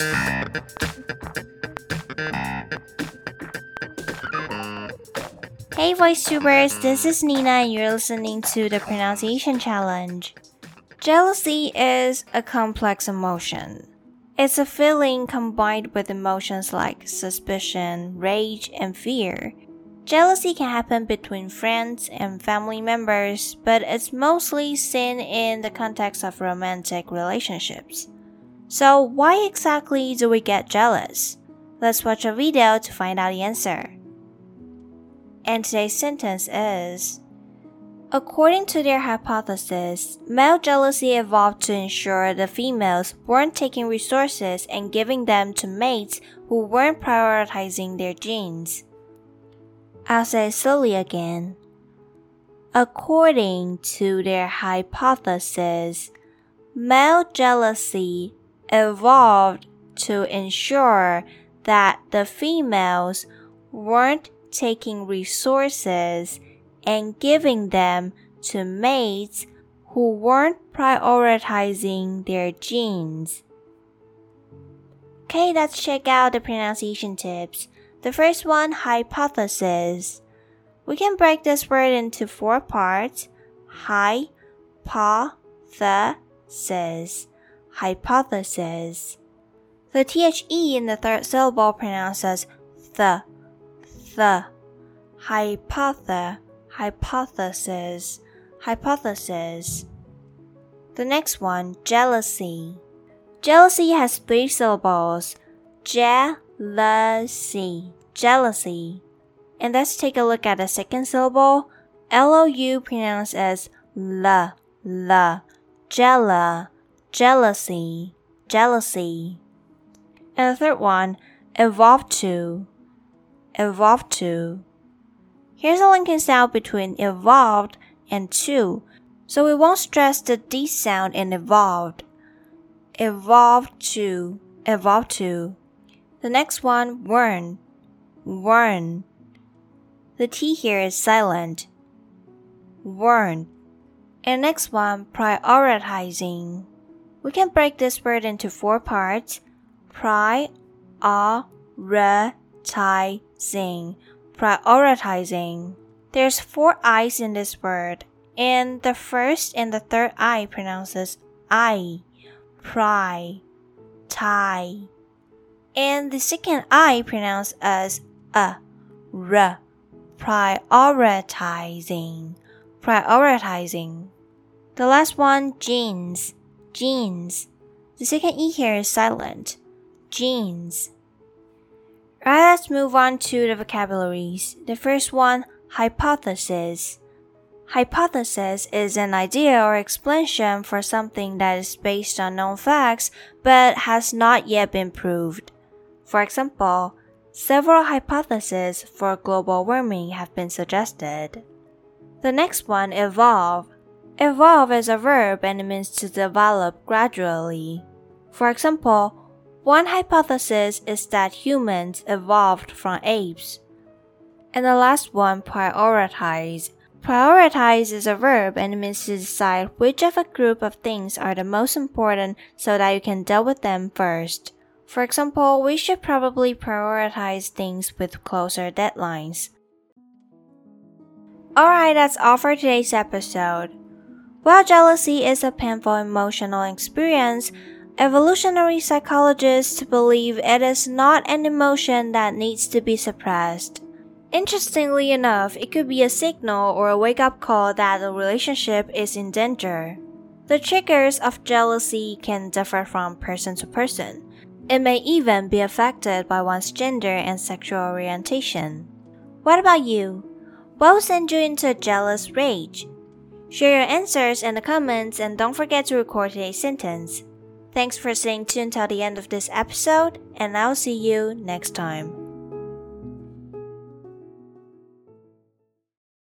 Hey VoiceTubers, this is Nina and you're listening to the Pronunciation Challenge. Jealousy is a complex emotion. It's a feeling combined with emotions like suspicion, rage, and fear. Jealousy can happen between friends and family members, but it's mostly seen in the context of romantic relationships. So, why exactly do we get jealous? Let's watch a video to find out the answer. And today's sentence is According to their hypothesis, male jealousy evolved to ensure the females weren't taking resources and giving them to mates who weren't prioritizing their genes. I'll say slowly again. According to their hypothesis, male jealousy evolved to ensure that the females weren't taking resources and giving them to mates who weren't prioritizing their genes. Okay, let's check out the pronunciation tips. The first one, hypothesis. We can break this word into four parts. Hypothesis. Hypothesis. The THE in the third syllable pronounces the the hypothe hypothesis hypothesis. The next one, jealousy. Jealousy has three syllables. Jealousy, jealousy. And let's take a look at the second syllable. L-O-U pronounced as la, la. Jella, jealousy, jealousy. And the third one, evolve to, evolved to. Here's a linking sound between evolved and to, so we won't stress the D sound in evolved. Evolved to, evolved to. The next one, wern, wern. The T here is silent. Wern. And next one, prioritizing. We can break this word into four parts. Prioritizing, prioritizing. There's four I's in this word, and the first and the third I pronounces I, pri, tie. And the second I pronounce as a, r, prioritizing, prioritizing. The last one, genes, genes. The second E here is silent, genes. Right, let's move on to the vocabularies. The first one, hypothesis. Hypothesis is an idea or explanation for something that is based on known facts but has not yet been proved. For example, several hypotheses for global warming have been suggested. The next one, evolve. Evolve is a verb and it means to develop gradually. For example, one hypothesis is that humans evolved from apes. And the last one, prioritize. Prioritize is a verb and means to decide which of a group of things are the most important so that you can deal with them first. For example, we should probably prioritize things with closer deadlines. Alright, that's all for today's episode. While jealousy is a painful emotional experience, Evolutionary psychologists believe it is not an emotion that needs to be suppressed. Interestingly enough, it could be a signal or a wake up call that a relationship is in danger. The triggers of jealousy can differ from person to person. It may even be affected by one's gender and sexual orientation. What about you? What will send you into a jealous rage? Share your answers in the comments and don't forget to record today's sentence. Thanks for staying tuned till the end of this episode, and I'll see you next time.